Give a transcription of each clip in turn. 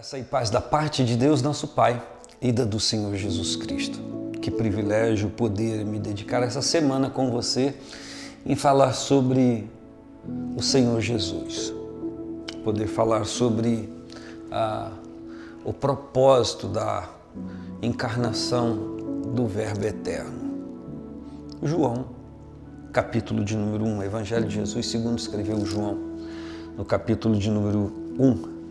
Graça e paz da parte de Deus, nosso Pai, e da do Senhor Jesus Cristo. Que privilégio poder me dedicar essa semana com você em falar sobre o Senhor Jesus. Poder falar sobre ah, o propósito da encarnação do Verbo Eterno. João, capítulo de número 1, Evangelho de Jesus, segundo escreveu João, no capítulo de número 1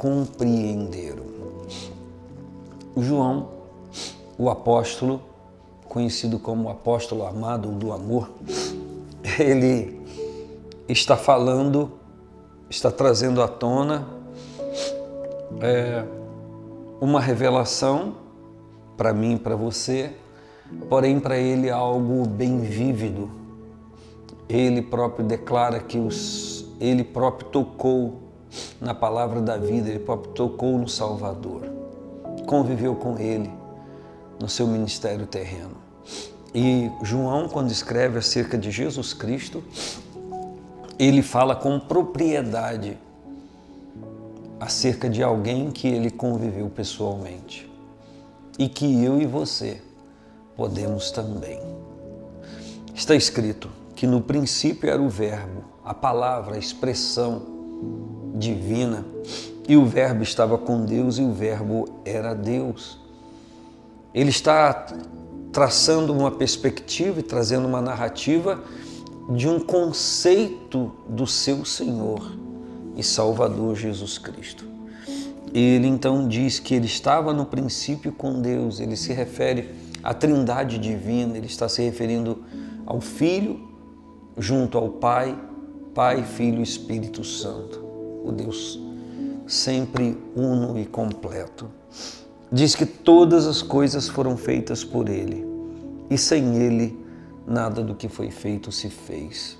compreenderam. João, o apóstolo, conhecido como apóstolo amado do amor, ele está falando, está trazendo à tona é, uma revelação para mim e para você, porém para ele algo bem vívido. Ele próprio declara que os, ele próprio tocou na palavra da vida, ele tocou no Salvador, conviveu com ele no seu ministério terreno. E João, quando escreve acerca de Jesus Cristo, ele fala com propriedade acerca de alguém que ele conviveu pessoalmente e que eu e você podemos também. Está escrito que no princípio era o Verbo, a palavra, a expressão, divina. E o Verbo estava com Deus e o Verbo era Deus. Ele está traçando uma perspectiva e trazendo uma narrativa de um conceito do seu Senhor e Salvador Jesus Cristo. Ele então diz que ele estava no princípio com Deus, ele se refere à Trindade divina, ele está se referindo ao Filho junto ao Pai, Pai, Filho e Espírito Santo o Deus sempre uno e completo. Diz que todas as coisas foram feitas por Ele e sem Ele nada do que foi feito se fez.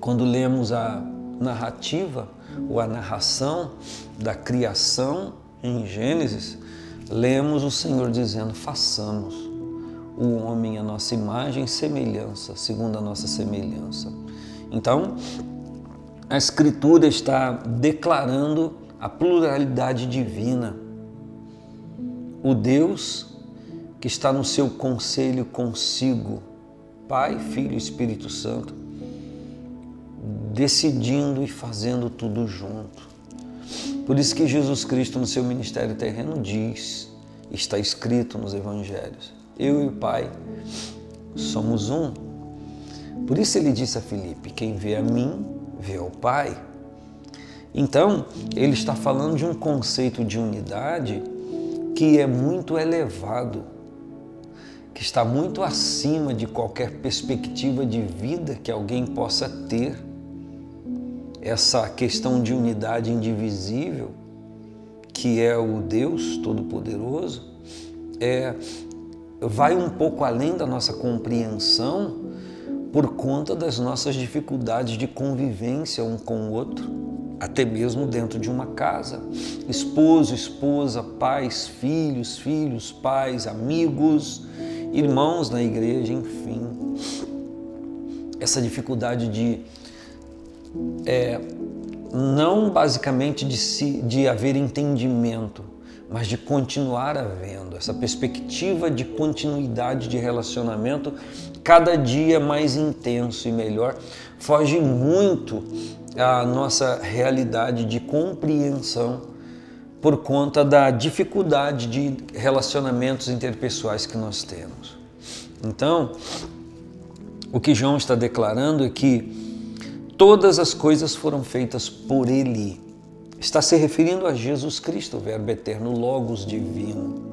Quando lemos a narrativa ou a narração da criação em Gênesis, lemos o Senhor dizendo: façamos o homem a nossa imagem e semelhança, segundo a nossa semelhança. Então, a Escritura está declarando a pluralidade divina. O Deus que está no seu conselho consigo, Pai, Filho e Espírito Santo, decidindo e fazendo tudo junto. Por isso que Jesus Cristo, no seu ministério terreno, diz, está escrito nos Evangelhos: Eu e o Pai somos um. Por isso ele disse a Filipe: Quem vê a mim, vê o Pai. Então, ele está falando de um conceito de unidade que é muito elevado, que está muito acima de qualquer perspectiva de vida que alguém possa ter. Essa questão de unidade indivisível, que é o Deus Todo-Poderoso, é, vai um pouco além da nossa compreensão por conta das nossas dificuldades de convivência um com o outro, até mesmo dentro de uma casa. Esposo, esposa, pais, filhos, filhos, pais, amigos, irmãos na igreja, enfim. Essa dificuldade de é, não basicamente de, se, de haver entendimento, mas de continuar havendo, essa perspectiva de continuidade de relacionamento cada dia mais intenso e melhor, foge muito à nossa realidade de compreensão por conta da dificuldade de relacionamentos interpessoais que nós temos. Então, o que João está declarando é que todas as coisas foram feitas por Ele está se referindo a Jesus Cristo, o Verbo eterno, Logos divino.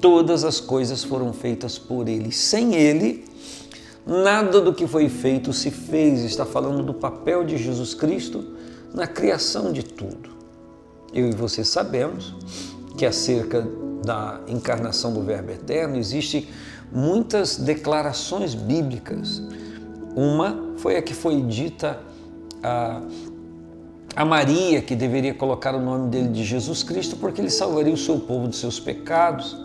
Todas as coisas foram feitas por Ele. Sem Ele, nada do que foi feito se fez. Está falando do papel de Jesus Cristo na criação de tudo. eu e você sabemos que acerca da encarnação do Verbo Eterno existem muitas declarações bíblicas. Uma foi a que foi dita a, a Maria, que deveria colocar o nome dele de Jesus Cristo, porque ele salvaria o seu povo dos seus pecados.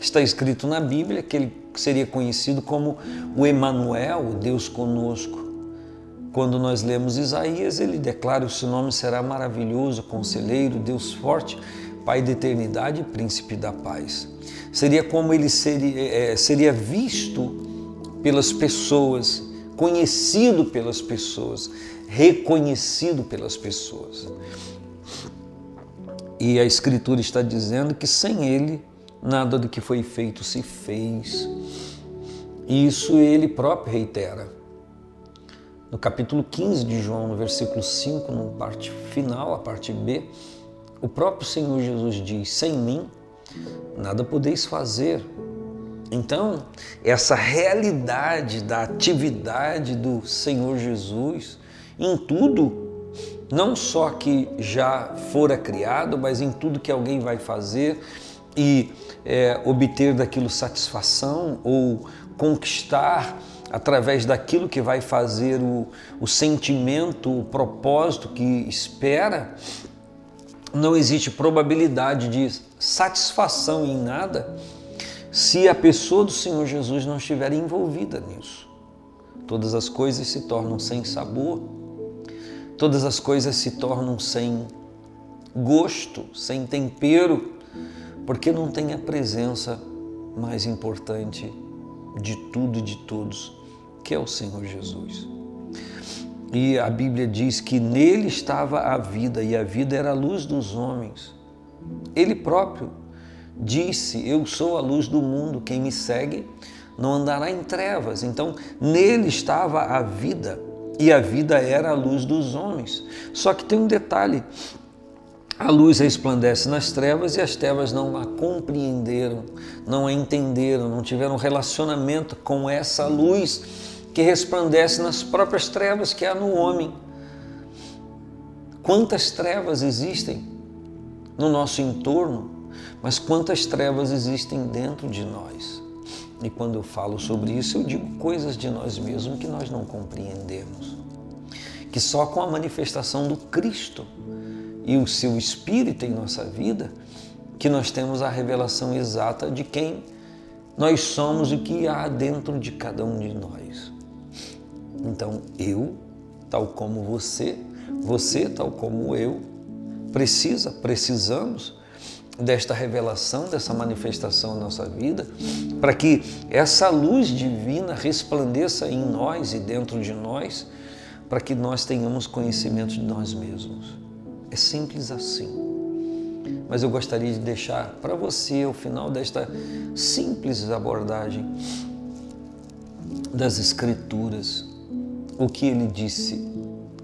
Está escrito na Bíblia que ele seria conhecido como o Emanuel, o Deus conosco. Quando nós lemos Isaías, ele declara: O seu nome será maravilhoso, conselheiro, Deus forte, Pai da eternidade príncipe da paz. Seria como ele seria, é, seria visto pelas pessoas, conhecido pelas pessoas, reconhecido pelas pessoas. E a Escritura está dizendo que sem ele, nada do que foi feito se fez. Isso ele próprio reitera no capítulo 15 de João, no versículo 5, na parte final, a parte B, o próprio Senhor Jesus diz: Sem mim nada podeis fazer. Então, essa realidade da atividade do Senhor Jesus em tudo, não só que já fora criado, mas em tudo que alguém vai fazer e é, obter daquilo satisfação ou conquistar através daquilo que vai fazer o, o sentimento, o propósito que espera, não existe probabilidade de satisfação em nada se a pessoa do Senhor Jesus não estiver envolvida nisso. Todas as coisas se tornam sem sabor, todas as coisas se tornam sem gosto, sem tempero, porque não tem a presença mais importante de tudo e de todos, que é o Senhor Jesus. E a Bíblia diz que nele estava a vida e a vida era a luz dos homens. Ele próprio disse: Eu sou a luz do mundo, quem me segue não andará em trevas. Então, nele estava a vida e a vida era a luz dos homens. Só que tem um detalhe: a luz resplandece nas trevas e as trevas não a compreenderam, não a entenderam, não tiveram relacionamento com essa luz que resplandece nas próprias trevas que há no homem. Quantas trevas existem no nosso entorno, mas quantas trevas existem dentro de nós. E quando eu falo sobre isso, eu digo coisas de nós mesmos que nós não compreendemos. Que só com a manifestação do Cristo e o seu Espírito em nossa vida, que nós temos a revelação exata de quem nós somos e o que há dentro de cada um de nós. Então, eu, tal como você, você, tal como eu, precisa, precisamos desta revelação, dessa manifestação na nossa vida, para que essa luz divina resplandeça em nós e dentro de nós, para que nós tenhamos conhecimento de nós mesmos. É simples assim. Mas eu gostaria de deixar para você, ao final desta simples abordagem das Escrituras, o que ele disse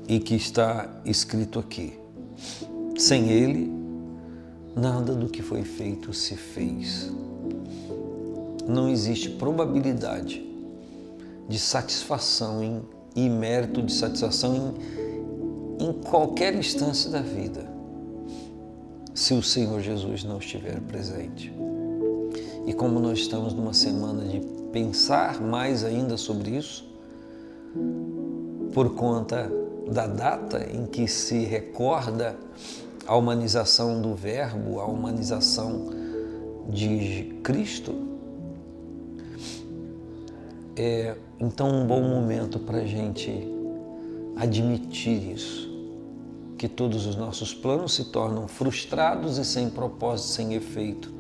e que está escrito aqui. Sem ele, nada do que foi feito se fez. Não existe probabilidade de satisfação em, e mérito de satisfação em em qualquer instância da vida, se o Senhor Jesus não estiver presente. E como nós estamos numa semana de pensar mais ainda sobre isso, por conta da data em que se recorda a humanização do Verbo, a humanização de Cristo, é então um bom momento para a gente admitir isso, que todos os nossos planos se tornam frustrados e sem propósito, sem efeito,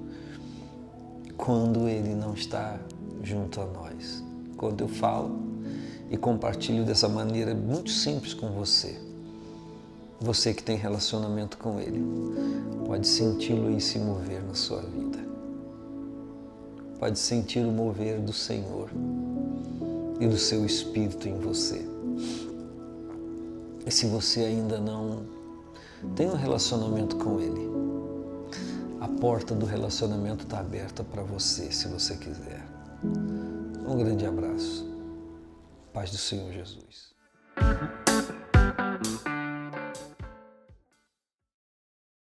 quando Ele não está junto a nós. Quando eu falo e compartilho dessa maneira muito simples com você, você que tem relacionamento com Ele, pode senti-lo e se mover na sua vida. Pode sentir o mover do Senhor e do seu Espírito em você. E se você ainda não tem um relacionamento com Ele, a porta do relacionamento está aberta para você, se você quiser. Um grande abraço. Paz do Senhor Jesus.